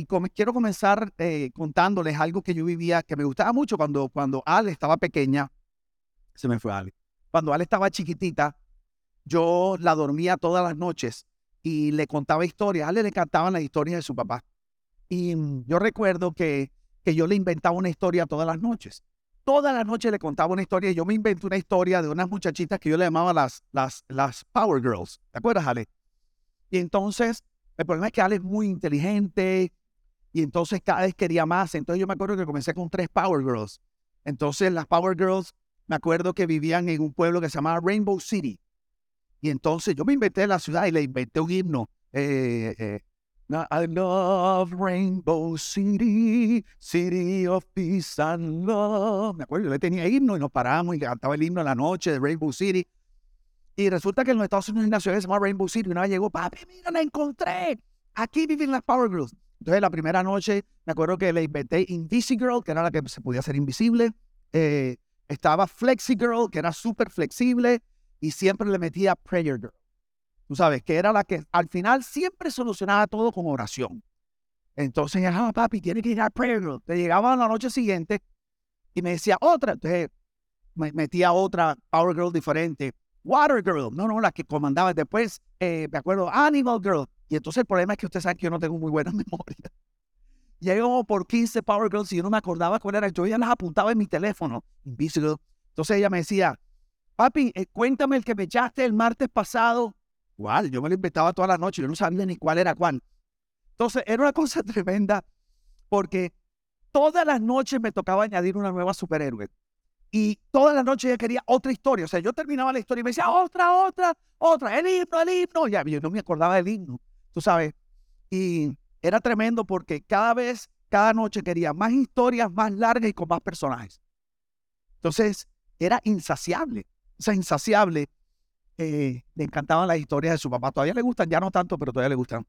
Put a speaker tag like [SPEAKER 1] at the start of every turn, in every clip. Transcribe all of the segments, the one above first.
[SPEAKER 1] y quiero comenzar eh, contándoles algo que yo vivía, que me gustaba mucho cuando, cuando Ale estaba pequeña. Se me fue Ale. Cuando Ale estaba chiquitita, yo la dormía todas las noches y le contaba historias. Ale le encantaban las historias de su papá. Y mm, yo recuerdo que, que yo le inventaba una historia todas las noches. Todas las noches le contaba una historia. Y yo me inventé una historia de unas muchachitas que yo le llamaba las, las, las Power Girls. ¿Te acuerdas, Ale? Y entonces, el problema es que Ale es muy inteligente y entonces cada vez quería más. Entonces yo me acuerdo que comencé con tres Power Girls. Entonces las Power Girls, me acuerdo que vivían en un pueblo que se llamaba Rainbow City. Y entonces yo me inventé la ciudad y le inventé un himno. Eh, eh, I love Rainbow City, City of Peace and Love. Me acuerdo, yo le tenía himno y nos parábamos y cantaba el himno en la noche de Rainbow City. Y resulta que en los Estados Unidos hay una ciudad que se llama Rainbow City. Y una vez llegó, papi, mira, la encontré. Aquí viven las Power Girls. Entonces, la primera noche, me acuerdo que le inventé Girl, que era la que se podía hacer invisible. Eh, estaba Flexi Girl, que era súper flexible. Y siempre le metía Prayer Girl. Tú sabes, que era la que al final siempre solucionaba todo con oración. Entonces, ah, papi, tiene que ir a Prayer Girl. Te llegaba la noche siguiente y me decía otra. Entonces, me metía otra Power Girl diferente. Water Girl, no, no, la que comandaba después, eh, me acuerdo, Animal Girl, y entonces el problema es que usted sabe que yo no tengo muy buena memoria. Llego por 15 Power Girls y yo no me acordaba cuál era. Yo ya las apuntaba en mi teléfono, Invisible. Entonces ella me decía, papi, eh, cuéntame el que me echaste el martes pasado. ¿Cuál? Yo me lo inventaba toda la noche, yo no sabía ni cuál era cuál. Entonces era una cosa tremenda porque todas las noches me tocaba añadir una nueva superhéroe. Y todas las noches ella quería otra historia. O sea, yo terminaba la historia y me decía, otra, otra, otra, el himno, el himno. Ya, yo no me acordaba del himno tú sabes. Y era tremendo porque cada vez, cada noche quería más historias más largas y con más personajes. Entonces, era insaciable. O sea, insaciable. Eh, le encantaban las historias de su papá. Todavía le gustan, ya no tanto, pero todavía le gustan.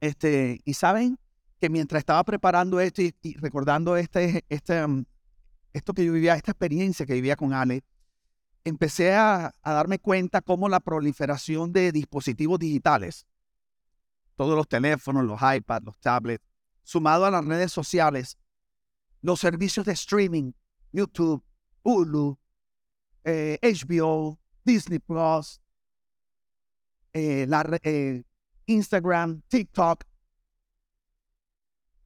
[SPEAKER 1] Este, y saben que mientras estaba preparando esto y, recordando este, este, um, esto que yo vivía, esta experiencia que vivía con Ale, empecé a, a darme cuenta cómo la proliferación de dispositivos digitales todos los teléfonos, los iPads, los tablets, sumado a las redes sociales, los servicios de streaming, YouTube, Hulu, HBO, eh, Disney Plus, eh, eh, Instagram, TikTok,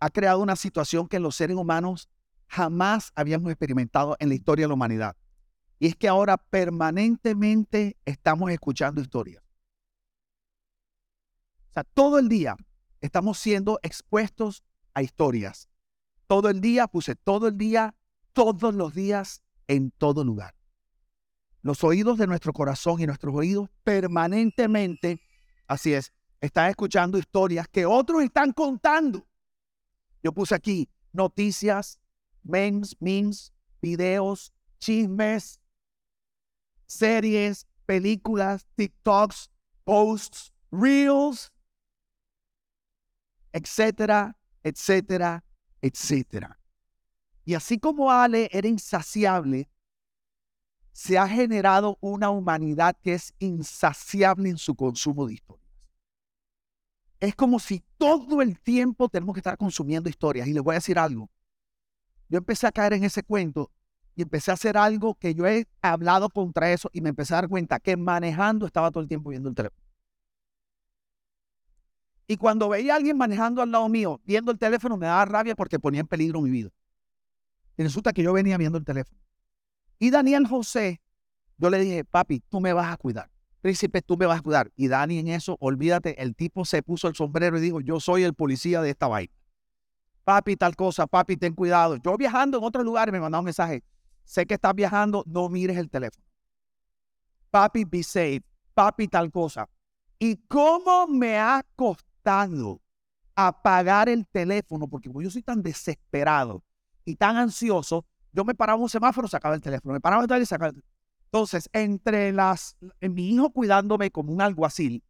[SPEAKER 1] ha creado una situación que los seres humanos jamás habíamos experimentado en la historia de la humanidad. Y es que ahora permanentemente estamos escuchando historias todo el día estamos siendo expuestos a historias. Todo el día, puse todo el día, todos los días, en todo lugar. Los oídos de nuestro corazón y nuestros oídos permanentemente, así es, están escuchando historias que otros están contando. Yo puse aquí noticias, memes, memes, videos, chismes, series, películas, TikToks, posts, reels, etcétera, etcétera, etcétera. Y así como Ale era insaciable, se ha generado una humanidad que es insaciable en su consumo de historias. Es como si todo el tiempo tenemos que estar consumiendo historias. Y les voy a decir algo. Yo empecé a caer en ese cuento y empecé a hacer algo que yo he hablado contra eso y me empecé a dar cuenta que manejando estaba todo el tiempo viendo el teléfono. Y cuando veía a alguien manejando al lado mío, viendo el teléfono, me daba rabia porque ponía en peligro mi vida. Y resulta que yo venía viendo el teléfono. Y Daniel José, yo le dije, papi, tú me vas a cuidar. Príncipe, tú me vas a cuidar. Y Dani en eso, olvídate, el tipo se puso el sombrero y dijo, yo soy el policía de esta vaina. Papi, tal cosa, papi, ten cuidado. Yo viajando en otro lugar me mandaba un mensaje. Sé que estás viajando, no mires el teléfono. Papi, be safe. Papi, tal cosa. ¿Y cómo me ha costado? Apagar el teléfono, porque yo soy tan desesperado y tan ansioso, yo me paraba un semáforo, sacaba el teléfono, me paraba y sacaba el Entonces, entre las, mi hijo cuidándome como un alguacil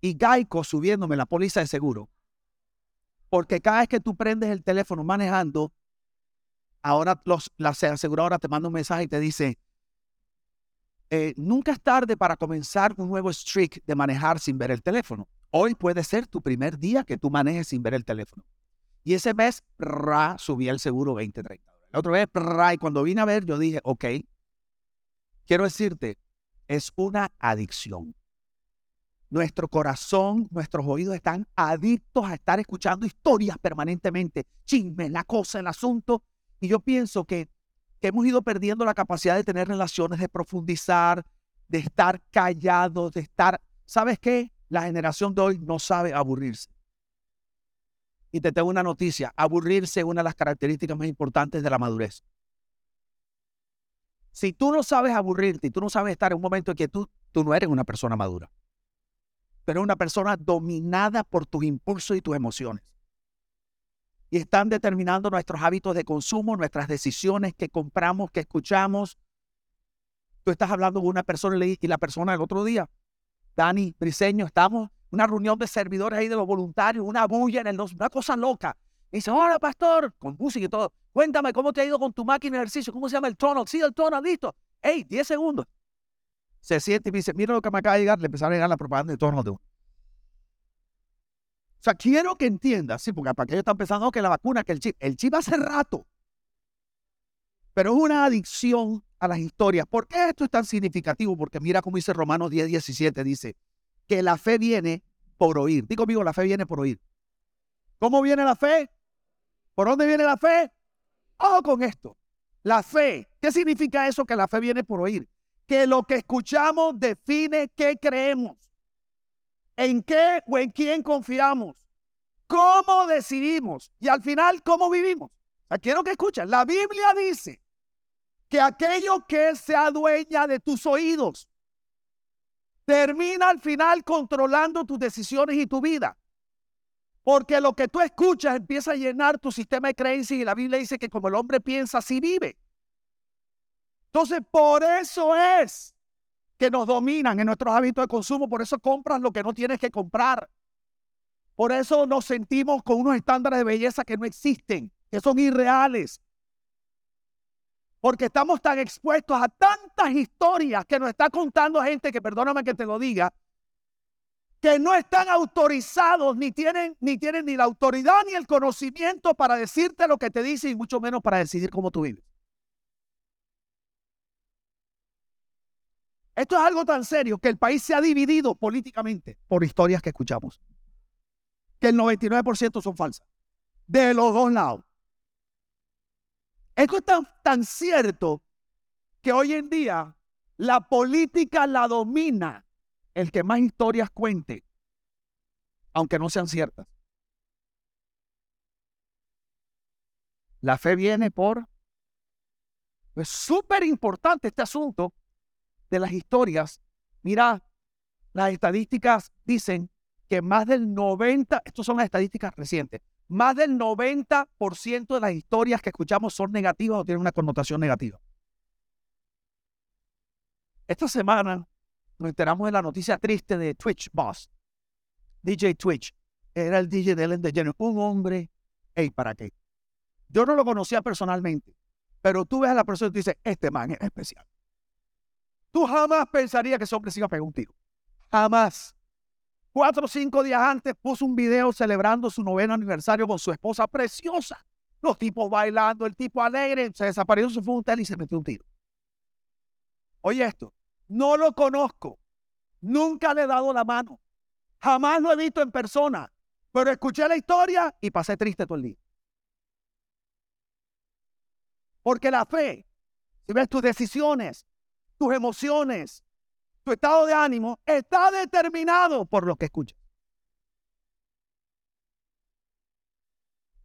[SPEAKER 1] y Gaico subiéndome la póliza de seguro, porque cada vez que tú prendes el teléfono manejando, ahora los, la aseguradora te manda un mensaje y te dice, eh, nunca es tarde para comenzar un nuevo streak de manejar sin ver el teléfono Hoy puede ser tu primer día que tú manejes sin ver el teléfono. Y ese mes, subí el seguro 20, 30 La otra vez, y cuando vine a ver, yo dije, ok, quiero decirte, es una adicción. Nuestro corazón, nuestros oídos están adictos a estar escuchando historias permanentemente, chismes, la cosa, el asunto. Y yo pienso que, que hemos ido perdiendo la capacidad de tener relaciones, de profundizar, de estar callados, de estar, ¿sabes qué? La generación de hoy no sabe aburrirse. Y te tengo una noticia, aburrirse es una de las características más importantes de la madurez. Si tú no sabes aburrirte y tú no sabes estar en un momento en que tú, tú no eres una persona madura, pero una persona dominada por tus impulsos y tus emociones. Y están determinando nuestros hábitos de consumo, nuestras decisiones que compramos, que escuchamos. Tú estás hablando con una persona y la persona el otro día, Dani Briseño, estamos una reunión de servidores ahí de los voluntarios, una bulla en el una cosa loca. Y dice, hola pastor, con música y todo. Cuéntame cómo te ha ido con tu máquina de ejercicio, cómo se llama el tono. Sí, el tono, listo. Hey, 10 segundos. Se siente y me dice, mira lo que me acaba de llegar. Le empezaron a llegar la propaganda de tono de uno. O sea, quiero que entiendas, sí, porque para que ellos están pensando que la vacuna, que el chip, el chip hace rato. Pero es una adicción a las historias. ¿Por qué esto es tan significativo? Porque mira cómo dice Romanos 10, 17, dice que la fe viene por oír. Digo conmigo, la fe viene por oír. ¿Cómo viene la fe? ¿Por dónde viene la fe? Ojo con esto. La fe. ¿Qué significa eso que la fe viene por oír? Que lo que escuchamos define qué creemos. ¿En qué o en quién confiamos? ¿Cómo decidimos? Y al final, ¿cómo vivimos? quiero que escuchen. La Biblia dice que aquello que se adueña de tus oídos termina al final controlando tus decisiones y tu vida. Porque lo que tú escuchas empieza a llenar tu sistema de creencias y la Biblia dice que como el hombre piensa, así vive. Entonces, por eso es que nos dominan en nuestros hábitos de consumo, por eso compras lo que no tienes que comprar. Por eso nos sentimos con unos estándares de belleza que no existen, que son irreales. Porque estamos tan expuestos a tantas historias que nos está contando gente que, perdóname que te lo diga, que no están autorizados ni tienen, ni tienen ni la autoridad ni el conocimiento para decirte lo que te dice y mucho menos para decidir cómo tú vives. Esto es algo tan serio que el país se ha dividido políticamente por historias que escuchamos. Que el 99% son falsas. De los dos lados. Esto es tan, cierto que hoy en día la política la domina el que más historias cuente, aunque no sean ciertas. La fe viene por... Es súper importante este asunto de las historias. Mira, las estadísticas dicen que más del 90, estas son las estadísticas recientes, más del 90% de las historias que escuchamos son negativas o tienen una connotación negativa. Esta semana nos enteramos de la noticia triste de Twitch Boss, DJ Twitch. Era el DJ de Ellen DeGeneres, un hombre, hey, ¿para qué? Yo no lo conocía personalmente, pero tú ves a la persona y tú dices, este man es especial. Tú jamás pensarías que ese hombre se iba a pegar un tiro. Jamás. Cuatro o cinco días antes puso un video celebrando su noveno aniversario con su esposa preciosa. Los tipos bailando, el tipo alegre, se desapareció, se fue un hotel y se metió un tiro. Oye esto, no lo conozco. Nunca le he dado la mano. Jamás lo he visto en persona. Pero escuché la historia y pasé triste todo el día. Porque la fe, si ves tus decisiones, tus emociones, tu estado de ánimo, está determinado por lo que escuchas.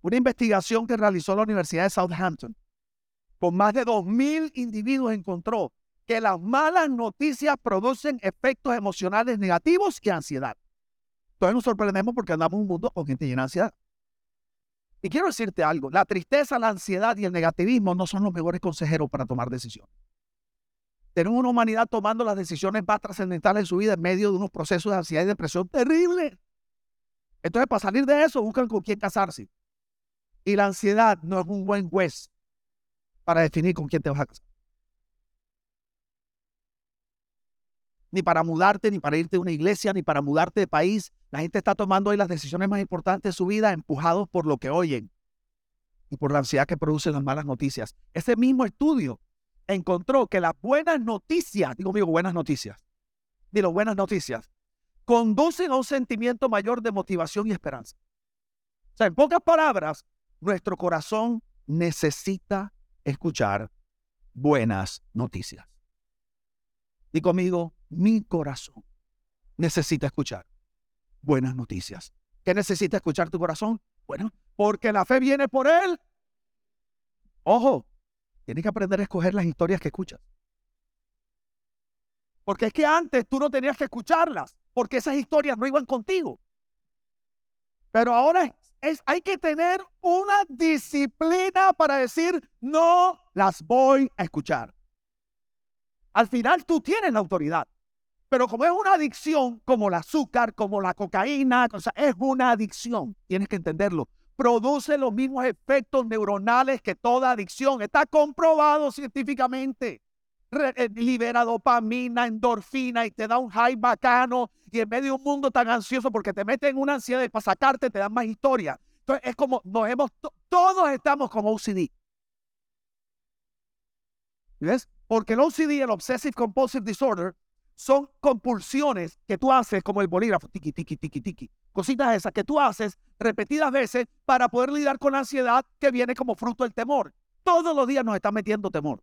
[SPEAKER 1] Una investigación que realizó la Universidad de Southampton con más de 2.000 individuos encontró que las malas noticias producen efectos emocionales negativos y ansiedad. Entonces nos sorprendemos porque andamos en un mundo con gente llena de ansiedad. Y quiero decirte algo, la tristeza, la ansiedad y el negativismo no son los mejores consejeros para tomar decisiones. Tenemos una humanidad tomando las decisiones más trascendentales en su vida en medio de unos procesos de ansiedad y depresión terribles. Entonces, para salir de eso, buscan con quién casarse. Y la ansiedad no es un buen juez para definir con quién te vas a casar. ni para mudarte, ni para irte a una iglesia, ni para mudarte de país. La gente está tomando hoy las decisiones más importantes de su vida empujados por lo que oyen y por la ansiedad que producen las malas noticias. Ese mismo estudio encontró que las buenas noticias, digo amigo, buenas noticias, digo buenas noticias, conducen a un sentimiento mayor de motivación y esperanza. O sea, en pocas palabras, nuestro corazón necesita escuchar buenas noticias. Y conmigo, mi corazón necesita escuchar buenas noticias. ¿Qué necesita escuchar tu corazón? Bueno, porque la fe viene por él. Ojo, tienes que aprender a escoger las historias que escuchas. Porque es que antes tú no tenías que escucharlas, porque esas historias no iban contigo. Pero ahora es, hay que tener una disciplina para decir, no las voy a escuchar. Al final tú tienes la autoridad. Pero como es una adicción, como el azúcar, como la cocaína, es una adicción. Tienes que entenderlo. Produce los mismos efectos neuronales que toda adicción. Está comprobado científicamente. Eh, libera dopamina, endorfina y te da un high bacano. Y en medio de un mundo tan ansioso, porque te mete en una ansiedad para sacarte te dan más historia. Entonces es como nos hemos, todos estamos como OCD. ¿Ves? Porque el OCD, el Obsessive Compulsive Disorder, son compulsiones que tú haces como el bolígrafo, tiki, tiki, tiki, tiki. Cositas esas que tú haces repetidas veces para poder lidiar con la ansiedad que viene como fruto del temor. Todos los días nos está metiendo temor.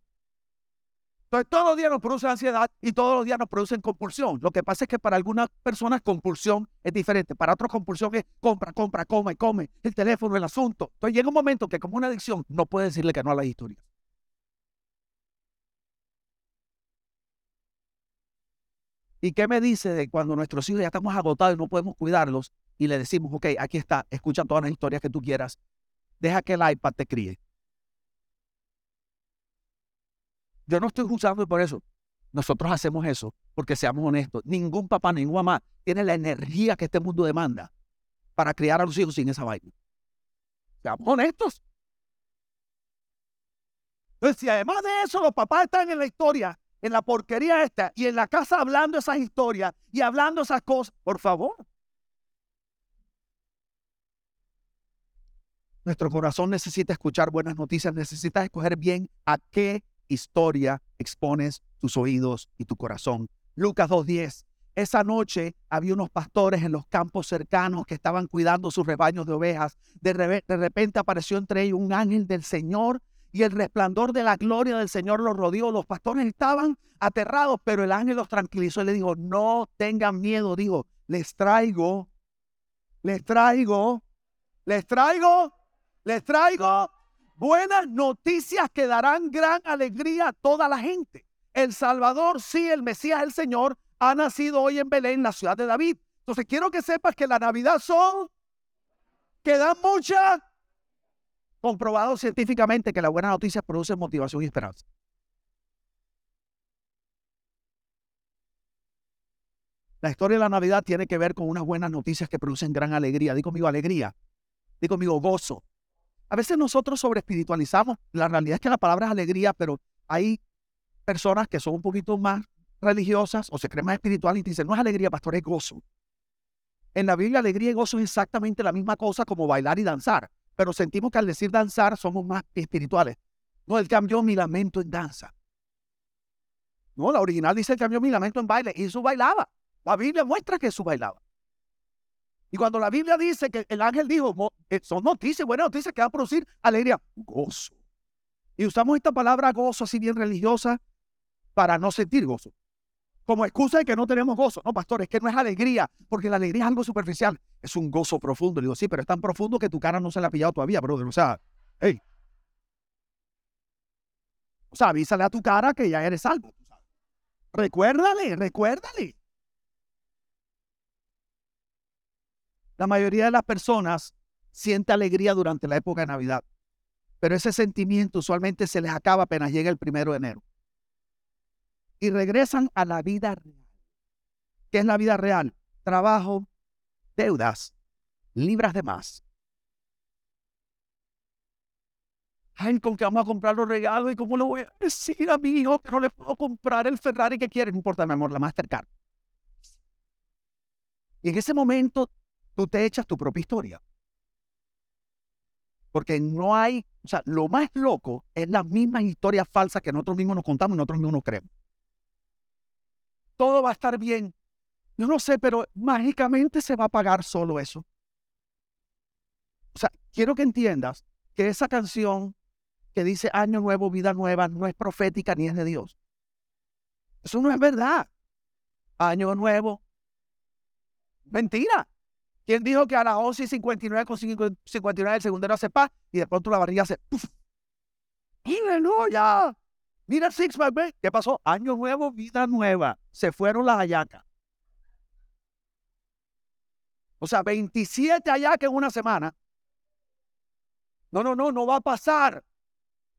[SPEAKER 1] Entonces, todos los días nos produce ansiedad y todos los días nos producen compulsión. Lo que pasa es que para algunas personas compulsión es diferente. Para otros compulsión es compra, compra, come, come, el teléfono, el asunto. Entonces llega un momento que como una adicción no puede decirle que no a las historias. ¿Y qué me dice de cuando nuestros hijos ya estamos agotados y no podemos cuidarlos y le decimos, ok, aquí está, escucha todas las historias que tú quieras, deja que el iPad te críe? Yo no estoy juzgando por eso. Nosotros hacemos eso porque seamos honestos. Ningún papá, ninguna mamá tiene la energía que este mundo demanda para criar a los hijos sin esa vaina. Seamos honestos. Entonces, si además de eso los papás están en la historia en la porquería esta y en la casa hablando esas historias y hablando esas cosas, por favor. Nuestro corazón necesita escuchar buenas noticias, necesitas escoger bien a qué historia expones tus oídos y tu corazón. Lucas 2.10. Esa noche había unos pastores en los campos cercanos que estaban cuidando sus rebaños de ovejas. De, de repente apareció entre ellos un ángel del Señor y el resplandor de la gloria del Señor los rodeó. Los pastores estaban aterrados, pero el ángel los tranquilizó y le dijo, no tengan miedo, digo, les traigo, les traigo, les traigo, les traigo buenas noticias que darán gran alegría a toda la gente. El Salvador, sí, el Mesías, el Señor, ha nacido hoy en Belén, la ciudad de David. Entonces quiero que sepas que la Navidad son, que dan mucha comprobado científicamente que las buenas noticias producen motivación y esperanza. La historia de la Navidad tiene que ver con unas buenas noticias que producen gran alegría. Digo conmigo alegría. Digo conmigo gozo. A veces nosotros sobre espiritualizamos. La realidad es que la palabra es alegría, pero hay personas que son un poquito más religiosas o se creen más espirituales y dicen, no es alegría, pastor, es gozo. En la Biblia, alegría y gozo es exactamente la misma cosa como bailar y danzar pero sentimos que al decir danzar somos más espirituales. No, él cambió mi lamento en danza. No, la original dice que cambió mi lamento en baile y eso bailaba. La Biblia muestra que eso bailaba. Y cuando la Biblia dice que el ángel dijo, eh, son noticias, buenas noticias que va a producir alegría, gozo. Y usamos esta palabra gozo así bien religiosa para no sentir gozo como excusa de que no tenemos gozo. No, pastor, es que no es alegría, porque la alegría es algo superficial. Es un gozo profundo. Le digo, sí, pero es tan profundo que tu cara no se la ha pillado todavía, brother. O sea, hey. O sea, avísale a tu cara que ya eres salvo. Recuérdale, recuérdale. La mayoría de las personas siente alegría durante la época de Navidad, pero ese sentimiento usualmente se les acaba apenas llega el primero de enero y regresan a la vida real. ¿Qué es la vida real? Trabajo, deudas, libras de más. Ay, ¿con qué vamos a comprar los regalos? ¿Y cómo lo voy a decir a mi hijo que no le puedo comprar el Ferrari que quiere? No importa, mi amor, la Mastercard. Y en ese momento tú te echas tu propia historia. Porque no hay, o sea, lo más loco es las mismas historias falsas que nosotros mismos nos contamos y nosotros mismos nos creemos. Todo va a estar bien. Yo no sé, pero mágicamente se va a pagar solo eso. O sea, quiero que entiendas que esa canción que dice Año Nuevo, Vida Nueva, no es profética ni es de Dios. Eso no es verdad. Año Nuevo. Mentira. ¿Quién dijo que a las 11 y 59 con 59 el segundero hace paz y de pronto la barriga hace. ¡Aleluya! Mira Six Pack, ¿qué pasó? Año nuevo, vida nueva. Se fueron las hallacas. O sea, 27 hallacas en una semana. No, no, no, no va a pasar.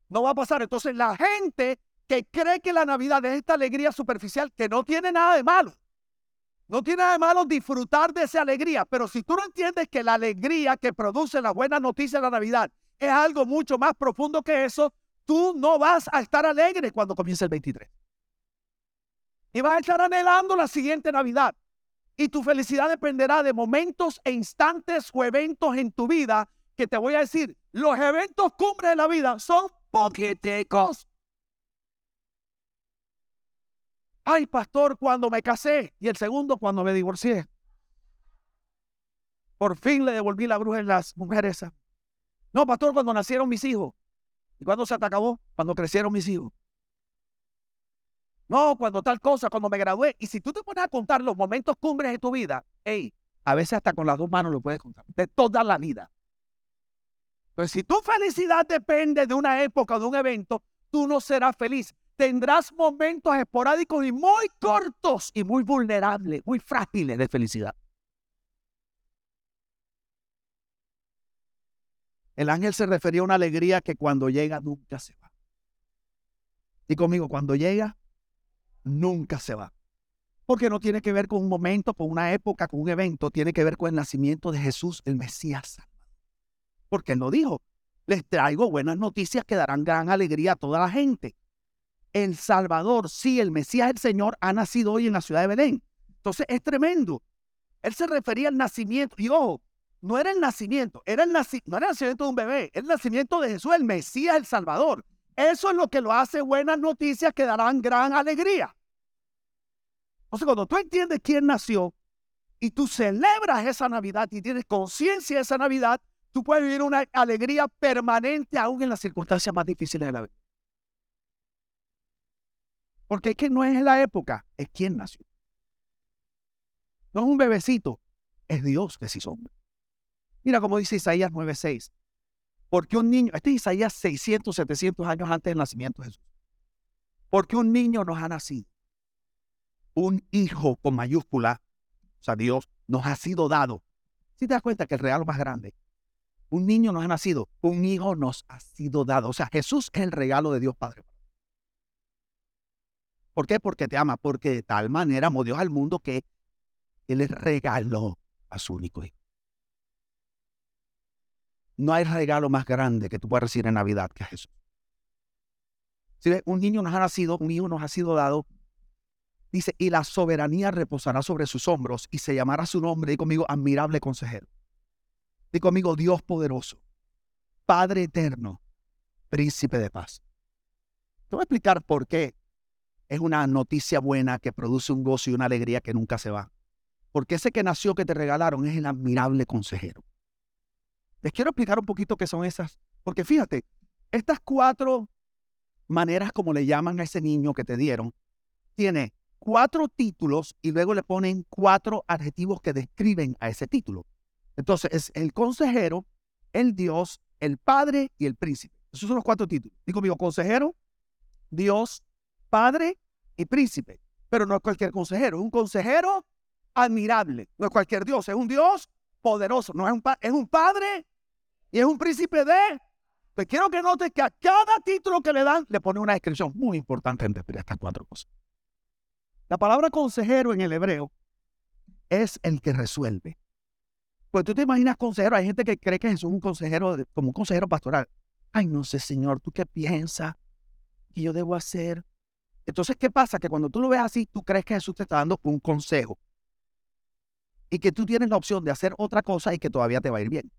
[SPEAKER 1] No va a pasar. Entonces la gente que cree que la Navidad es esta alegría superficial, que no tiene nada de malo. No tiene nada de malo disfrutar de esa alegría, pero si tú no entiendes que la alegría que produce la buena noticia de la Navidad es algo mucho más profundo que eso, tú no vas a estar alegre cuando comience el 23. Y vas a estar anhelando la siguiente Navidad. Y tu felicidad dependerá de momentos e instantes o eventos en tu vida que te voy a decir, los eventos cumbres de la vida son poquiticos. Ay, pastor, cuando me casé. Y el segundo, cuando me divorcié. Por fin le devolví la bruja en las mujeres. No, pastor, cuando nacieron mis hijos. ¿Y cuándo se te acabó? Cuando crecieron mis hijos. No, cuando tal cosa, cuando me gradué. Y si tú te pones a contar los momentos cumbres de tu vida, hey, a veces hasta con las dos manos lo puedes contar, de toda la vida. Entonces, si tu felicidad depende de una época o de un evento, tú no serás feliz tendrás momentos esporádicos y muy cortos y muy vulnerables, muy frágiles de felicidad. El ángel se refería a una alegría que cuando llega nunca se va. Y conmigo, cuando llega, nunca se va. Porque no tiene que ver con un momento, con una época, con un evento, tiene que ver con el nacimiento de Jesús, el Mesías. Porque él lo dijo, les traigo buenas noticias que darán gran alegría a toda la gente el Salvador, sí, el Mesías, el Señor, ha nacido hoy en la ciudad de Belén. Entonces es tremendo. Él se refería al nacimiento. Y ojo, no era el nacimiento, era el no era el nacimiento de un bebé, era el nacimiento de Jesús, el Mesías, el Salvador. Eso es lo que lo hace buenas noticias que darán gran alegría. O sea, cuando tú entiendes quién nació y tú celebras esa Navidad y tienes conciencia de esa Navidad, tú puedes vivir una alegría permanente aún en las circunstancias más difíciles de la vida. Porque es que no es la época, es quien nació. No es un bebecito, es Dios que se hizo hombre. Mira como dice Isaías 9:6. Porque un niño, este es Isaías 600, 700 años antes del nacimiento de Jesús. Porque un niño nos ha nacido. Un hijo con mayúscula, o sea, Dios nos ha sido dado. Si te das cuenta que el regalo más grande, un niño nos ha nacido, un hijo nos ha sido dado. O sea, Jesús es el regalo de Dios Padre. ¿Por qué? Porque te ama, porque de tal manera amó Dios al mundo que Él le regaló a su único hijo. No hay regalo más grande que tú puedas recibir en Navidad que Jesús. Si un niño nos ha nacido, un hijo nos ha sido dado, dice, y la soberanía reposará sobre sus hombros y se llamará su nombre, y conmigo, admirable consejero. Y conmigo, Dios poderoso, Padre eterno, príncipe de paz. Te voy a explicar por qué es una noticia buena que produce un gozo y una alegría que nunca se va. Porque ese que nació que te regalaron es el admirable consejero. Les quiero explicar un poquito qué son esas. Porque fíjate, estas cuatro maneras como le llaman a ese niño que te dieron, tiene cuatro títulos y luego le ponen cuatro adjetivos que describen a ese título. Entonces es el consejero, el Dios, el Padre y el Príncipe. Esos son los cuatro títulos. Digo conmigo, consejero, Dios, padre y príncipe. Pero no es cualquier consejero, es un consejero admirable. No es cualquier Dios, es un Dios poderoso. No es un, es un padre y es un príncipe de. Pues quiero que notes que a cada título que le dan le pone una descripción muy importante entre estas cuatro cosas. La palabra consejero en el hebreo es el que resuelve. Pues tú te imaginas consejero, hay gente que cree que Jesús es un consejero, como un consejero pastoral. Ay, no sé, Señor, ¿tú qué piensas que yo debo hacer? Entonces, ¿qué pasa? Que cuando tú lo ves así, tú crees que Jesús te está dando un consejo. Y que tú tienes la opción de hacer otra cosa y que todavía te va a ir bien.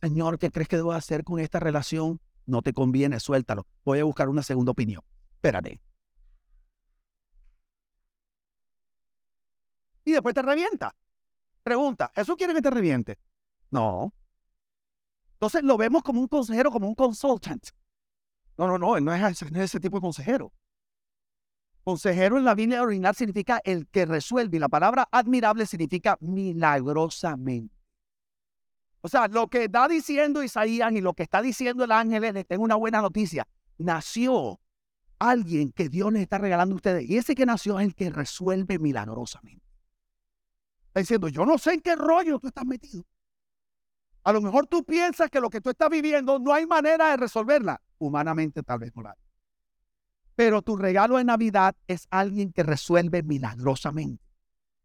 [SPEAKER 1] Señor, ¿qué crees que debo hacer con esta relación? No te conviene, suéltalo. Voy a buscar una segunda opinión. Espérate. Y después te revienta. Pregunta, ¿eso quiere que te reviente? No. Entonces lo vemos como un consejero, como un consultant. No, no, no, no es, ese tipo de consejero. Consejero en la Biblia original significa el que resuelve y la palabra admirable significa milagrosamente. O sea, lo que está diciendo Isaías y lo que está diciendo el ángel, les tengo una buena noticia. Nació alguien que Dios les está regalando a ustedes. Y ese que nació es el que resuelve milagrosamente. Está diciendo, yo no sé en qué rollo tú estás metido. A lo mejor tú piensas que lo que tú estás viviendo no hay manera de resolverla. Humanamente tal vez no la hay. Pero tu regalo de Navidad es alguien que resuelve milagrosamente.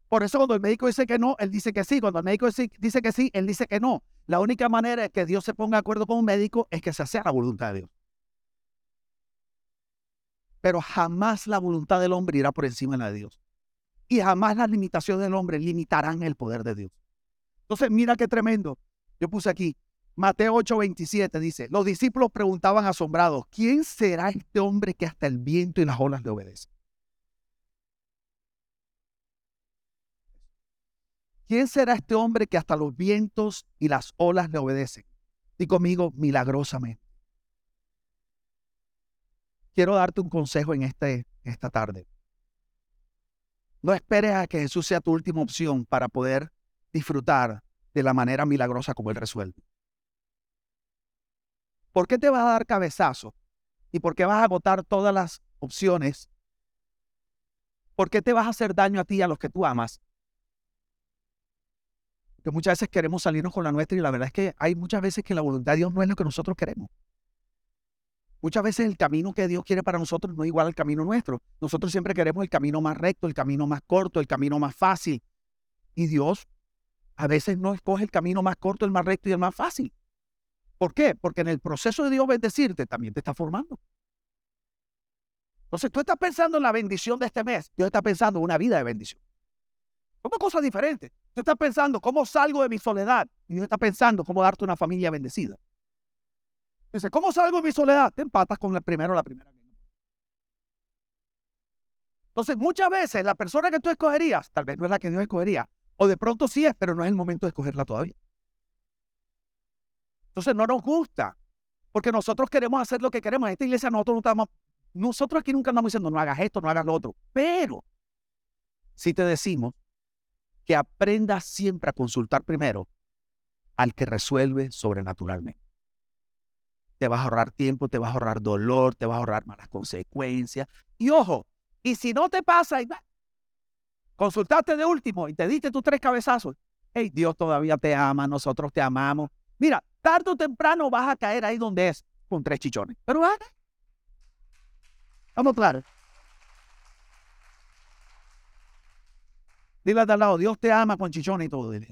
[SPEAKER 1] Por eso cuando el médico dice que no, él dice que sí. Cuando el médico dice que sí, él dice que no. La única manera de que Dios se ponga de acuerdo con un médico es que se haga la voluntad de Dios. Pero jamás la voluntad del hombre irá por encima de la de Dios. Y jamás las limitaciones del hombre limitarán el poder de Dios. Entonces, mira qué tremendo. Yo puse aquí, Mateo 8:27 dice, los discípulos preguntaban asombrados, ¿quién será este hombre que hasta el viento y las olas le obedecen? ¿Quién será este hombre que hasta los vientos y las olas le obedecen? Y conmigo, milagrosamente. Quiero darte un consejo en este, esta tarde. No esperes a que Jesús sea tu última opción para poder disfrutar de la manera milagrosa como Él resuelve. ¿Por qué te vas a dar cabezazo? ¿Y por qué vas a agotar todas las opciones? ¿Por qué te vas a hacer daño a ti y a los que tú amas que muchas veces queremos salirnos con la nuestra y la verdad es que hay muchas veces que la voluntad de Dios no es lo que nosotros queremos. Muchas veces el camino que Dios quiere para nosotros no es igual al camino nuestro. Nosotros siempre queremos el camino más recto, el camino más corto, el camino más fácil. Y Dios a veces no escoge el camino más corto, el más recto y el más fácil. ¿Por qué? Porque en el proceso de Dios bendecirte también te está formando. Entonces tú estás pensando en la bendición de este mes, Dios está pensando en una vida de bendición. Son cosas diferentes. Tú estás pensando cómo salgo de mi soledad y Dios está pensando cómo darte una familia bendecida. Dice, ¿cómo salgo de mi soledad? Te empatas con el primero la primera. Entonces, muchas veces la persona que tú escogerías, tal vez no es la que Dios escogería, o de pronto sí es, pero no es el momento de escogerla todavía. Entonces, no nos gusta, porque nosotros queremos hacer lo que queremos. En esta iglesia nosotros no estamos, nosotros aquí nunca andamos diciendo, no hagas esto, no hagas lo otro. Pero, si te decimos, que aprendas siempre a consultar primero al que resuelve sobrenaturalmente. Te vas a ahorrar tiempo, te vas a ahorrar dolor, te vas a ahorrar malas consecuencias. Y ojo, y si no te pasa, y consultaste de último y te diste tus tres cabezazos, hey, Dios todavía te ama, nosotros te amamos. Mira, tarde o temprano vas a caer ahí donde es, con tres chichones. Pero vamos claro. Dile al lado, Dios te ama con chichones y todo. Él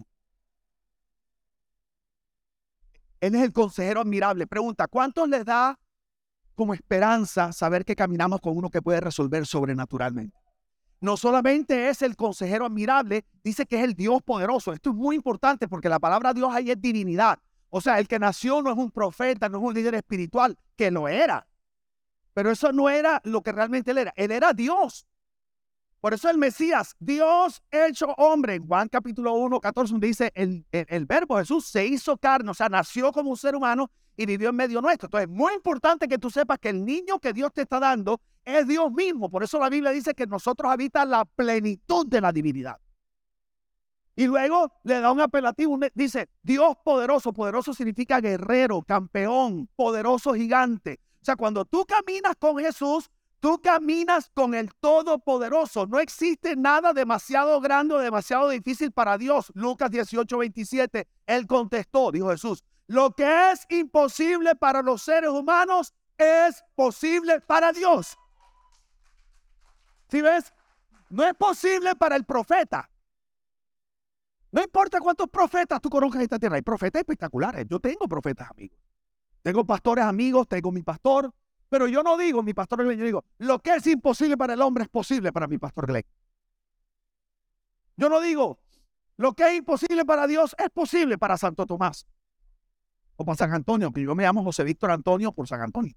[SPEAKER 1] es el consejero admirable. Pregunta, ¿cuántos les da como esperanza saber que caminamos con uno que puede resolver sobrenaturalmente? No solamente es el consejero admirable, dice que es el Dios poderoso. Esto es muy importante porque la palabra Dios ahí es divinidad. O sea, el que nació no es un profeta, no es un líder espiritual, que lo era. Pero eso no era lo que realmente él era. Él era Dios. Por eso el Mesías, Dios hecho hombre, en Juan capítulo 1, 14, dice, el, el, verbo Jesús se hizo carne, o sea, nació como un ser humano y vivió en medio nuestro. Entonces, es muy importante que tú sepas que el niño que Dios te está dando es Dios mismo. Por eso la Biblia dice que nosotros habita la plenitud de la divinidad. Y luego le da un apelativo, dice, Dios poderoso. Poderoso significa guerrero, campeón, poderoso gigante. O sea, cuando tú caminas con Jesús, Tú caminas con el Todopoderoso. No existe nada demasiado grande o demasiado difícil para Dios. Lucas 18, 27. Él contestó, dijo Jesús, lo que es imposible para los seres humanos es posible para Dios. ¿Sí ves? No es posible para el profeta. No importa cuántos profetas tú conozcas en esta tierra. Hay profetas espectaculares. Yo tengo profetas amigos. Tengo pastores amigos, tengo mi pastor, pero yo no digo, mi pastor Glenn, yo digo, lo que es imposible para el hombre es posible para mi pastor Glenn. Yo no digo, lo que es imposible para Dios es posible para Santo Tomás o para San Antonio, que yo me llamo José Víctor Antonio por San Antonio.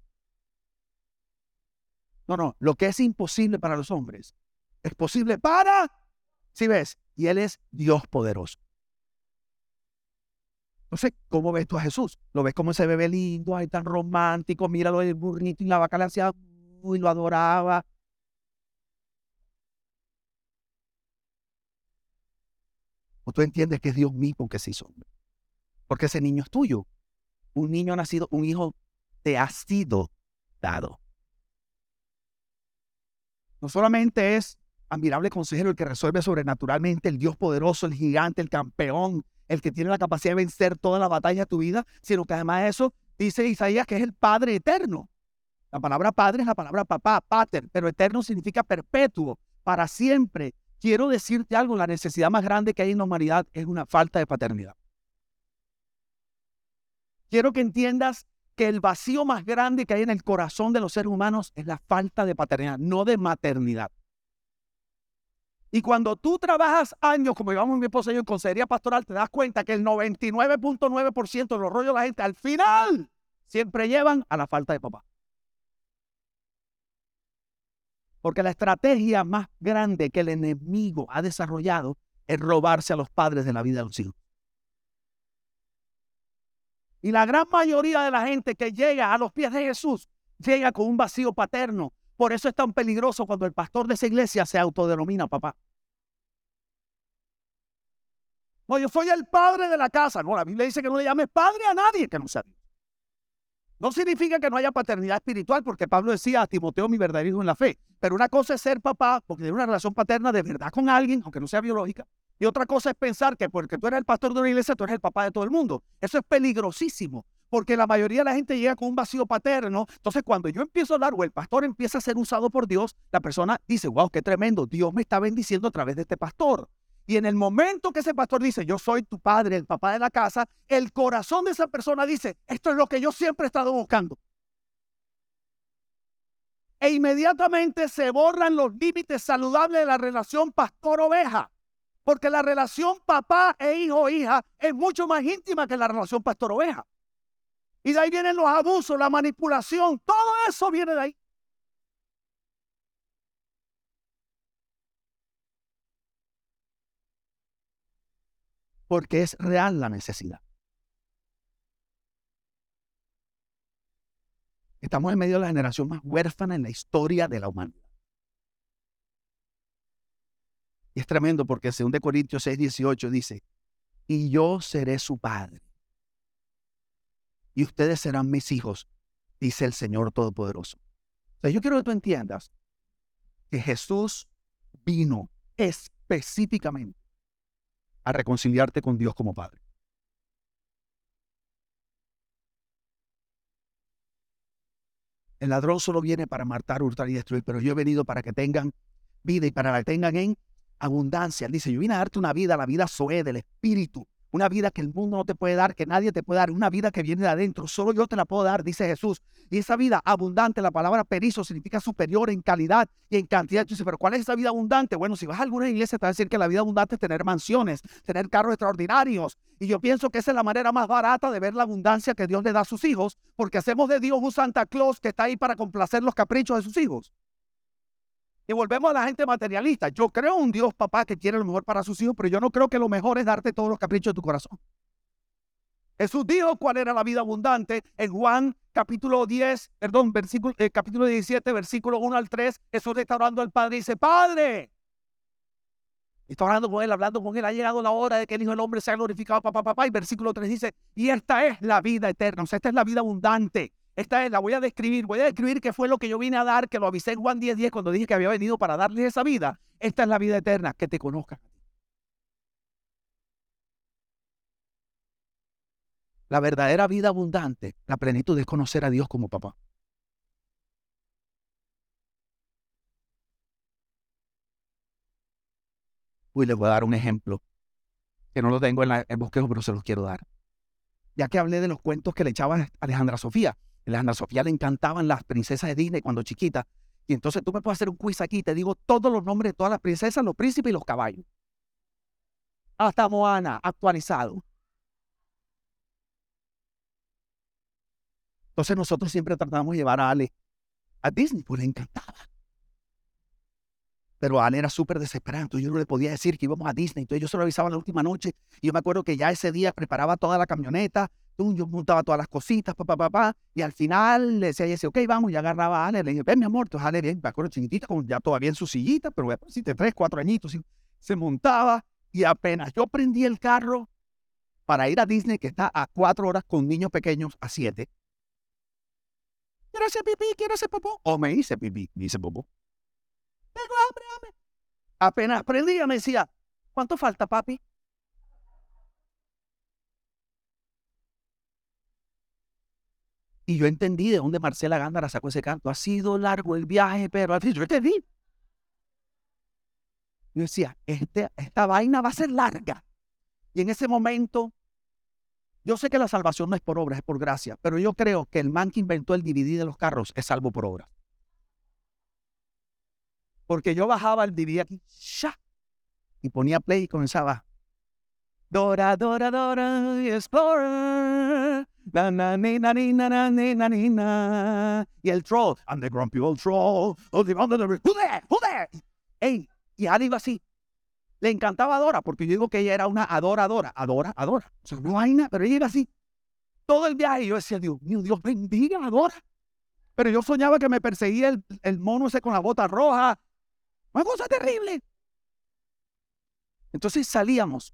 [SPEAKER 1] No, no, lo que es imposible para los hombres es posible para, si ves, y Él es Dios poderoso. Entonces, ¿cómo ves tú a Jesús? ¿Lo ves como ese bebé lindo, ahí tan romántico? Míralo el burrito y la vaca le hacía y lo adoraba. O tú entiendes que es Dios mismo que se hizo hombre. Porque ese niño es tuyo. Un niño nacido, un hijo te ha sido dado. No solamente es admirable consejero el que resuelve sobrenaturalmente, el Dios poderoso, el gigante, el campeón, el que tiene la capacidad de vencer toda la batalla de tu vida, sino que además de eso dice Isaías que es el Padre eterno. La palabra padre es la palabra papá, pater, pero eterno significa perpetuo, para siempre, quiero decirte algo, la necesidad más grande que hay en la humanidad es una falta de paternidad. Quiero que entiendas que el vacío más grande que hay en el corazón de los seres humanos es la falta de paternidad, no de maternidad. Y cuando tú trabajas años, como llevamos mi esposa y yo en consejería pastoral, te das cuenta que el 99.9% de los rollos de la gente al final siempre llevan a la falta de papá. Porque la estrategia más grande que el enemigo ha desarrollado es robarse a los padres de la vida de los hijos. Y la gran mayoría de la gente que llega a los pies de Jesús llega con un vacío paterno. Por eso es tan peligroso cuando el pastor de esa iglesia se autodenomina papá. No, yo soy el padre de la casa. No, la Biblia dice que no le llames padre a nadie que no sea Dios. No significa que no haya paternidad espiritual, porque Pablo decía a Timoteo, mi verdadero hijo en la fe. Pero una cosa es ser papá, porque tiene una relación paterna de verdad con alguien, aunque no sea biológica. Y otra cosa es pensar que porque tú eres el pastor de una iglesia, tú eres el papá de todo el mundo. Eso es peligrosísimo, porque la mayoría de la gente llega con un vacío paterno. Entonces, cuando yo empiezo a hablar o el pastor empieza a ser usado por Dios, la persona dice, wow, qué tremendo, Dios me está bendiciendo a través de este pastor. Y en el momento que ese pastor dice, yo soy tu padre, el papá de la casa, el corazón de esa persona dice, esto es lo que yo siempre he estado buscando. E inmediatamente se borran los límites saludables de la relación pastor-oveja. Porque la relación papá e hijo-hija es mucho más íntima que la relación pastor-oveja. Y de ahí vienen los abusos, la manipulación, todo eso viene de ahí. porque es real la necesidad. Estamos en medio de la generación más huérfana en la historia de la humanidad. Y es tremendo porque según de Corintios 6, 18 dice, y yo seré su padre. Y ustedes serán mis hijos, dice el Señor Todopoderoso. O sea, yo quiero que tú entiendas que Jesús vino específicamente a reconciliarte con Dios como Padre. El ladrón solo viene para matar, hurtar y destruir, pero yo he venido para que tengan vida y para que tengan en abundancia. Él dice, yo vine a darte una vida, la vida soe del Espíritu, una vida que el mundo no te puede dar, que nadie te puede dar, una vida que viene de adentro, solo yo te la puedo dar, dice Jesús. Y esa vida abundante, la palabra perizo significa superior en calidad y en cantidad. Dices, pero ¿cuál es esa vida abundante? Bueno, si vas a alguna iglesia te va a decir que la vida abundante es tener mansiones, tener carros extraordinarios. Y yo pienso que esa es la manera más barata de ver la abundancia que Dios le da a sus hijos, porque hacemos de Dios un Santa Claus que está ahí para complacer los caprichos de sus hijos. Y volvemos a la gente materialista. Yo creo un Dios papá que quiere lo mejor para sus hijos, pero yo no creo que lo mejor es darte todos los caprichos de tu corazón. Jesús dijo cuál era la vida abundante en Juan capítulo 10, perdón, versículo, eh, capítulo 17, versículo 1 al 3. Jesús está orando al Padre y dice, Padre. está orando con él, hablando con él. Ha llegado la hora de que el Hijo del Hombre sea glorificado, papá, papá. Y versículo 3 dice, y esta es la vida eterna. O sea, esta es la vida abundante. Esta es, la voy a describir, voy a describir qué fue lo que yo vine a dar, que lo avisé en Juan 10, 10 cuando dije que había venido para darles esa vida. Esta es la vida eterna, que te conozcan. La verdadera vida abundante, la plenitud es conocer a Dios como papá. Uy, les voy a dar un ejemplo que no lo tengo en, el bosquejo, pero se los quiero dar. Ya que hablé de los cuentos que le echaba Alejandra Sofía. Alejandra Sofía le encantaban las princesas de Disney cuando chiquita. Y entonces tú me puedes hacer un quiz aquí, te digo todos los nombres de todas las princesas, los príncipes y los caballos. Hasta Moana, actualizado. Entonces nosotros siempre tratamos de llevar a Ale a Disney, pues le encantaba. Pero Ale era súper desesperado, entonces yo no le podía decir que íbamos a Disney. Entonces yo se lo avisaba la última noche y yo me acuerdo que ya ese día preparaba toda la camioneta, yo montaba todas las cositas, papá, papá, y al final le decía a Jesse, ok, vamos, y agarraba a Ale, le dije, ven mi amor, entonces Ale, bien, me acuerdo chiquitita, como ya todavía en su sillita, pero si de tres, cuatro añitos, se montaba y apenas yo prendí el carro para ir a Disney, que está a cuatro horas con niños pequeños a siete, quiero hacer pipí, quiero hacer popó, o me hice pipí, me hice popó. Tengo hambre, hambre. Apenas prendía, me decía, ¿cuánto falta, papi? Y yo entendí de dónde Marcela Gándara sacó ese canto. Ha sido largo el viaje, pero al fin yo entendí. Yo decía, este, esta vaina va a ser larga. Y en ese momento, yo sé que la salvación no es por obras, es por gracia, pero yo creo que el man que inventó el DVD de los carros es salvo por obras. Porque yo bajaba el DVD aquí, ¡sha! y ponía play y comenzaba. Dora, Dora, Dora, Explorer. Y el troll, I'm the grumpy old troll. Oh, the, who there? Who there? Ey, y Ana iba así. Le encantaba Adora, porque yo digo que ella era una adoradora. Adora, adora. O sea, no hay nada, pero ella iba así. Todo el viaje yo decía, Dios mío, Dios bendiga Adora. Pero yo soñaba que me perseguía el, el mono ese con la bota roja. Una cosa terrible. Entonces salíamos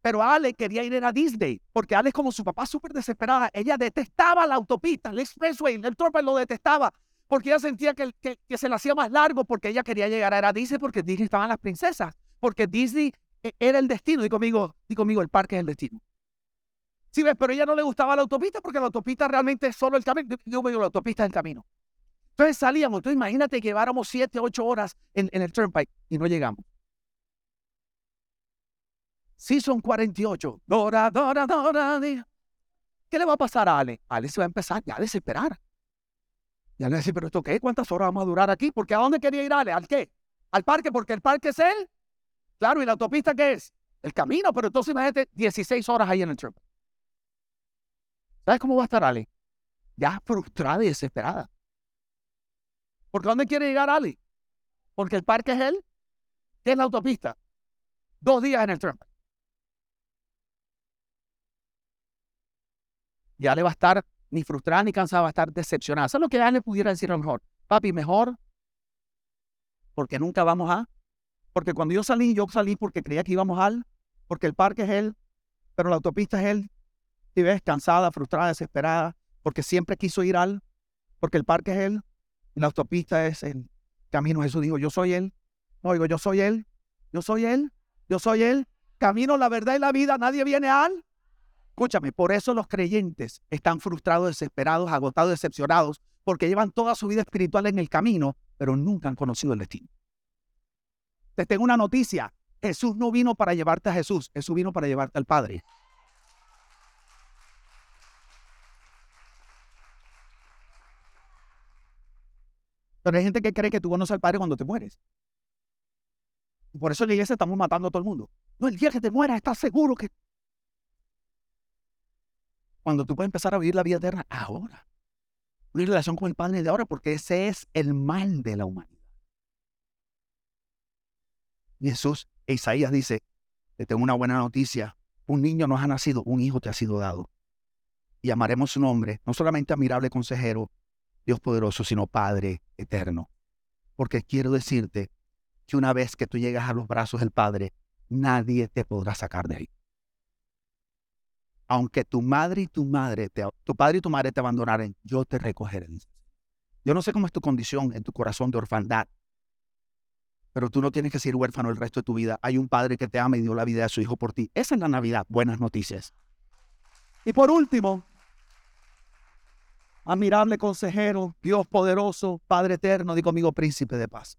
[SPEAKER 1] pero Ale quería ir a Disney, porque Ale como su papá súper desesperada. Ella detestaba la autopista, el expressway, el torpe lo detestaba, porque ella sentía que, que, se le hacía más largo, porque ella quería llegar a Disney, porque Disney estaban las princesas, porque Disney e, era el destino. Y conmigo, conmigo, el parque es el destino. Sí, ves, pero ella no le gustaba la autopista, porque la autopista realmente es solo el camino. Yo digo, la autopista es el camino. Entonces salíamos, entonces imagínate que lleváramos siete, ocho horas en, en el turnpike y no llegamos. Sí son 48. Dora, Dora, Dora. ¿Qué le va a pasar a Ale? Ale se va a empezar ya a desesperar. Ya le va a decir, pero ¿esto qué? ¿Cuántas horas vamos a durar aquí? Porque ¿a dónde quería ir Ale? ¿Al qué? ¿Al parque? Porque el parque es él. Claro, ¿y la autopista qué es? El camino, pero entonces imagínate 16 horas ahí en el trip. ¿Sabes cómo va a estar Ale? Ya frustrada y desesperada. ¿Porque dónde quiere llegar Ale? Porque el parque es él. ¿Qué es la autopista? Dos días en el trip. Ya le va a estar ni frustrada ni cansada, va a estar decepcionada. Eso es lo que ya le pudiera decir lo mejor. Papi, mejor, porque nunca vamos a. Porque cuando yo salí, yo salí porque creía que íbamos al, porque el parque es él, pero la autopista es él. Y ves, cansada, frustrada, desesperada, porque siempre quiso ir al, porque el parque es él, y la autopista es el camino. Jesús dijo, yo soy él. No digo, yo soy él, yo soy él, yo soy él. Camino, la verdad y la vida, nadie viene al Escúchame, por eso los creyentes están frustrados, desesperados, agotados, decepcionados, porque llevan toda su vida espiritual en el camino, pero nunca han conocido el destino. Te tengo una noticia. Jesús no vino para llevarte a Jesús, Jesús vino para llevarte al Padre. Pero hay gente que cree que tú conoces al Padre cuando te mueres. por eso en la iglesia estamos matando a todo el mundo. No, el día que te mueras, estás seguro que cuando tú puedes empezar a vivir la vida eterna ahora. Una relación con el Padre de ahora, porque ese es el mal de la humanidad. Jesús, Isaías dice, te tengo una buena noticia, un niño nos ha nacido, un hijo te ha sido dado. Y amaremos su nombre, no solamente admirable consejero, Dios poderoso, sino Padre eterno. Porque quiero decirte que una vez que tú llegas a los brazos del Padre, nadie te podrá sacar de ahí aunque tu madre y tu madre, tu padre y tu madre te abandonaren, yo te recogeré. Yo no sé cómo es tu condición en tu corazón de orfandad, pero tú no tienes que ser huérfano el resto de tu vida. Hay un padre que te ama y dio la vida de su hijo por ti. Esa es la Navidad. Buenas noticias. Y por último, admirable consejero, Dios poderoso, Padre eterno, di conmigo príncipe de paz.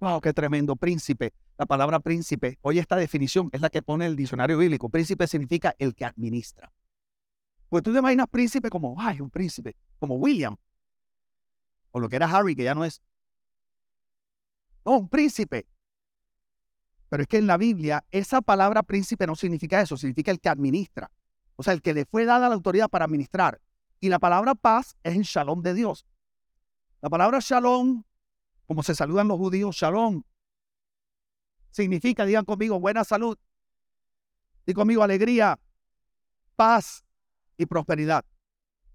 [SPEAKER 1] Wow, qué tremendo príncipe. La palabra príncipe, hoy esta definición es la que pone el diccionario bíblico. Príncipe significa el que administra. Pues tú te imaginas príncipe como, ay, un príncipe, como William. O lo que era Harry, que ya no es. No, un príncipe. Pero es que en la Biblia esa palabra príncipe no significa eso, significa el que administra. O sea, el que le fue dada la autoridad para administrar. Y la palabra paz es el shalom de Dios. La palabra shalom, como se saludan los judíos, shalom, significa, digan conmigo, buena salud. Digan conmigo, alegría, paz y prosperidad.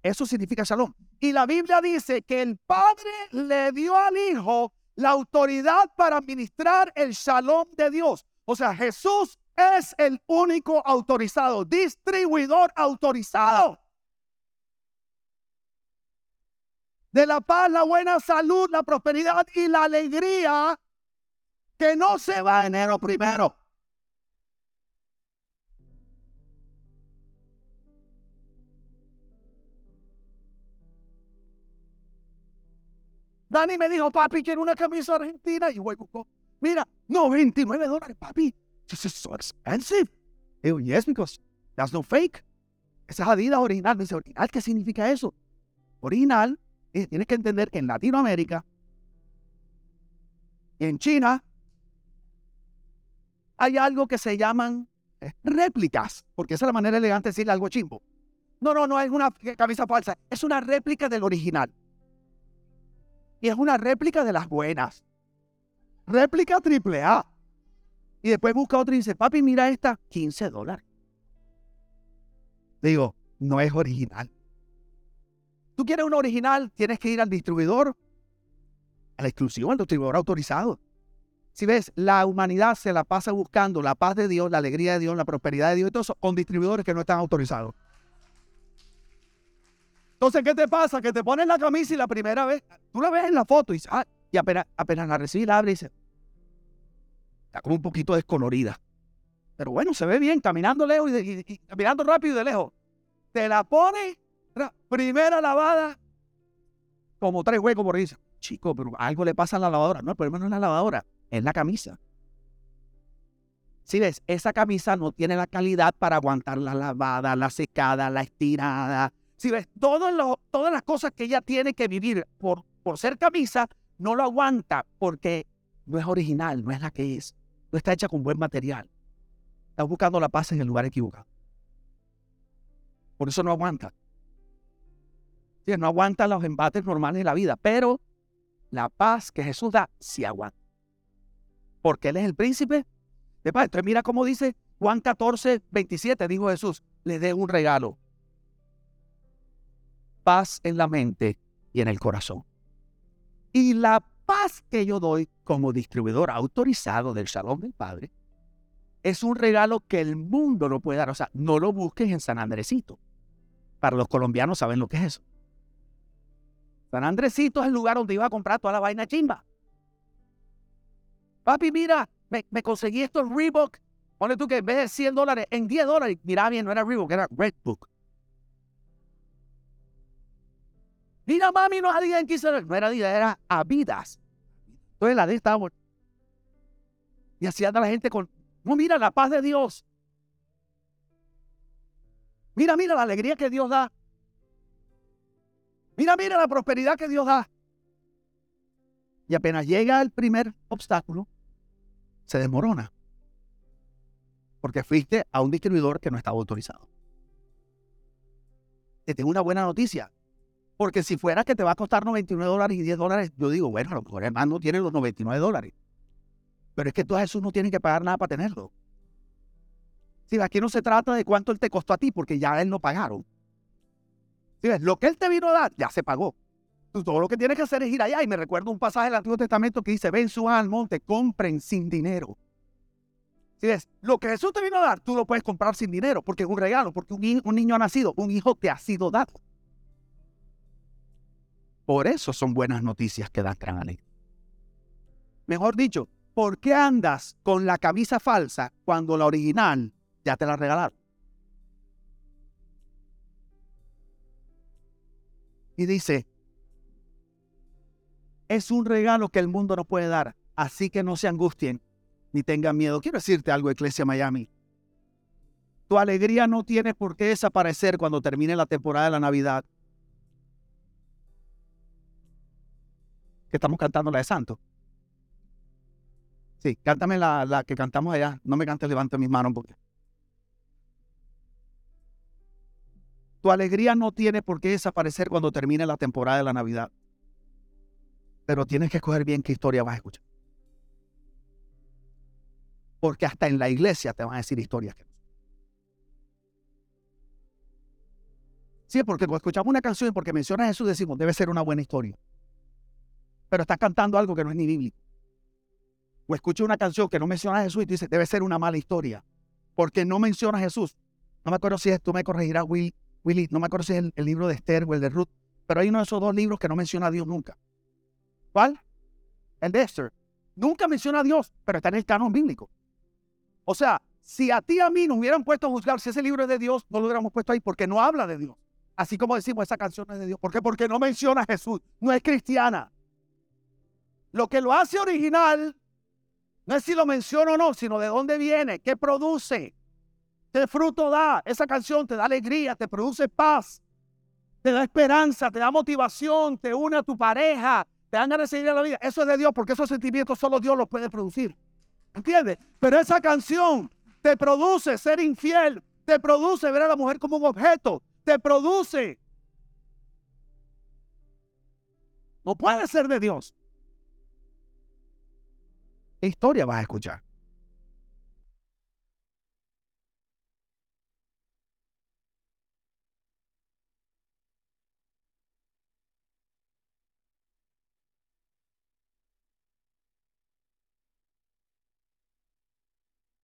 [SPEAKER 1] Eso significa shalom. Y la Biblia dice que el Padre le dio al Hijo la autoridad para administrar el shalom de Dios. O sea, Jesús es el único autorizado, distribuidor autorizado. De la paz, la buena salud, la prosperidad y la alegría que no se va enero primero. Dani me dijo, papi, quiero una camisa argentina. Y voy buscó, mira, 99 dólares, papi. This is so expensive. Y yo, yes, because that's no fake. Esa es Adidas original. Me dice, ¿original qué significa eso? Original, tienes que entender que en Latinoamérica en China hay algo que se llaman eh, réplicas, porque esa es la manera elegante de decirle algo chimbo. No, no, no es una camisa falsa, es una réplica del original. Y es una réplica de las buenas. Réplica triple A. Y después busca otra y dice, papi, mira esta, 15 dólares. Digo, no es original. Tú quieres una original, tienes que ir al distribuidor, al exclusivo, al distribuidor autorizado. Si ves, la humanidad se la pasa buscando la paz de Dios, la alegría de Dios, la prosperidad de Dios y todo eso con distribuidores que no están autorizados. Entonces, ¿qué te pasa? Que te pones la camisa y la primera vez, tú la ves en la foto y, ah, y apenas, la recibes, la abre y dice, está como un poquito descolorida. Pero bueno, se ve bien, caminando lejos y, caminando rápido y de lejos. Te la pones, primera lavada, como tres huecos por ahí. Chico, pero algo le pasa a la lavadora. No, el problema no es la lavadora, es la camisa. Si ves, esa camisa no tiene la calidad para aguantar la lavada, la secada, la estirada, si ves, todas las cosas que ella tiene que vivir por, por ser camisa, no lo aguanta porque no es original, no es la que es. No está hecha con buen material. Está buscando la paz en el lugar equivocado. Por eso no aguanta. No aguanta los embates normales de la vida, pero la paz que Jesús da, sí aguanta. Porque Él es el príncipe de paz. Entonces mira cómo dice Juan 14, 27, dijo Jesús, le dé un regalo paz en la mente y en el corazón. Y la paz que yo doy como distribuidor autorizado del Shalom del Padre es un regalo que el mundo no puede dar. O sea, no lo busques en San Andresito. Para los colombianos saben lo que es eso. San Andresito es el lugar donde iba a comprar toda la vaina chimba. Papi, mira, me, conseguí estos Reebok. Ponle tú que en vez de 100 dólares, en 10 dólares, mira bien, no era Reebok, era Redbook. Mira, mami, no es en No era Adidas, era Avidas. Entonces la de estaba. Y así anda la gente con. No, mira la paz de Dios. Mira, mira la alegría que Dios da. Mira, mira la prosperidad que Dios da. Y apenas llega el primer obstáculo, se desmorona. Porque fuiste a un distribuidor que no estaba autorizado. Te tengo una buena noticia. Porque si fuera que te va a costar 99 dólares y 10 dólares, yo digo, bueno, a lo mejor tiene los 99 dólares. Pero es que todos esos no tienen que pagar nada para tenerlo. Sí, aquí no se trata de cuánto él te costó a ti, porque ya él no pagaron. Lo que él te vino a dar, ya se pagó. Tú, todo lo que tienes que hacer es ir allá. Y me recuerdo un pasaje del Antiguo Testamento que dice, ven, suban al monte, compren sin dinero. ¿Sí ves? Lo que Jesús te vino a dar, tú lo puedes comprar sin dinero, porque es un regalo, porque un, un niño ha nacido, un hijo te ha sido dado. Por eso son buenas noticias que dan gran alegría. Mejor dicho, ¿por qué andas con la camisa falsa cuando la original ya te la regalaron? Y dice, es un regalo que el mundo no puede dar, así que no se angustien ni tengan miedo. Quiero decirte algo, Iglesia Miami. Tu alegría no tiene por qué desaparecer cuando termine la temporada de la Navidad. estamos cantando la de Santo. Sí, cántame la, la que cantamos allá. No me cantes, levante mis manos porque. Tu alegría no tiene por qué desaparecer cuando termine la temporada de la Navidad. Pero tienes que escoger bien qué historia vas a escuchar. Porque hasta en la iglesia te van a decir historias. Sí, porque cuando escuchamos una canción y porque menciona a Jesús decimos, debe ser una buena historia. Pero estás cantando algo que no es ni bíblico. O escucho una canción que no menciona a Jesús y tú dices, debe ser una mala historia. Porque no menciona a Jesús. No me acuerdo si es, tú me corregirás, Will, Willy, no me acuerdo si es el, libro de Esther o el de Ruth, pero hay uno de esos dos libros que no menciona a Dios nunca. ¿Cuál? El de Esther. Nunca menciona a Dios, pero está en el canon bíblico. O sea, si a ti y a mí nos hubieran puesto a juzgar si ese libro es de Dios, no lo hubiéramos puesto ahí porque no habla de Dios. Así como decimos, esa canción es de Dios. ¿Por qué? Porque no menciona a Jesús. No es cristiana. Lo que lo hace original no es si lo menciona o no, sino de dónde viene, qué produce. ¿Qué fruto da? Esa canción te da alegría, te produce paz, te da esperanza, te da motivación, te une a tu pareja, te dan ganas de seguir a la vida. Eso es de Dios porque esos sentimientos solo Dios los puede producir. ¿Entiendes? Pero esa canción te produce ser infiel, te produce ver a la mujer como un objeto, te produce. No puede ser de Dios. ¿Qué historia vas a escuchar?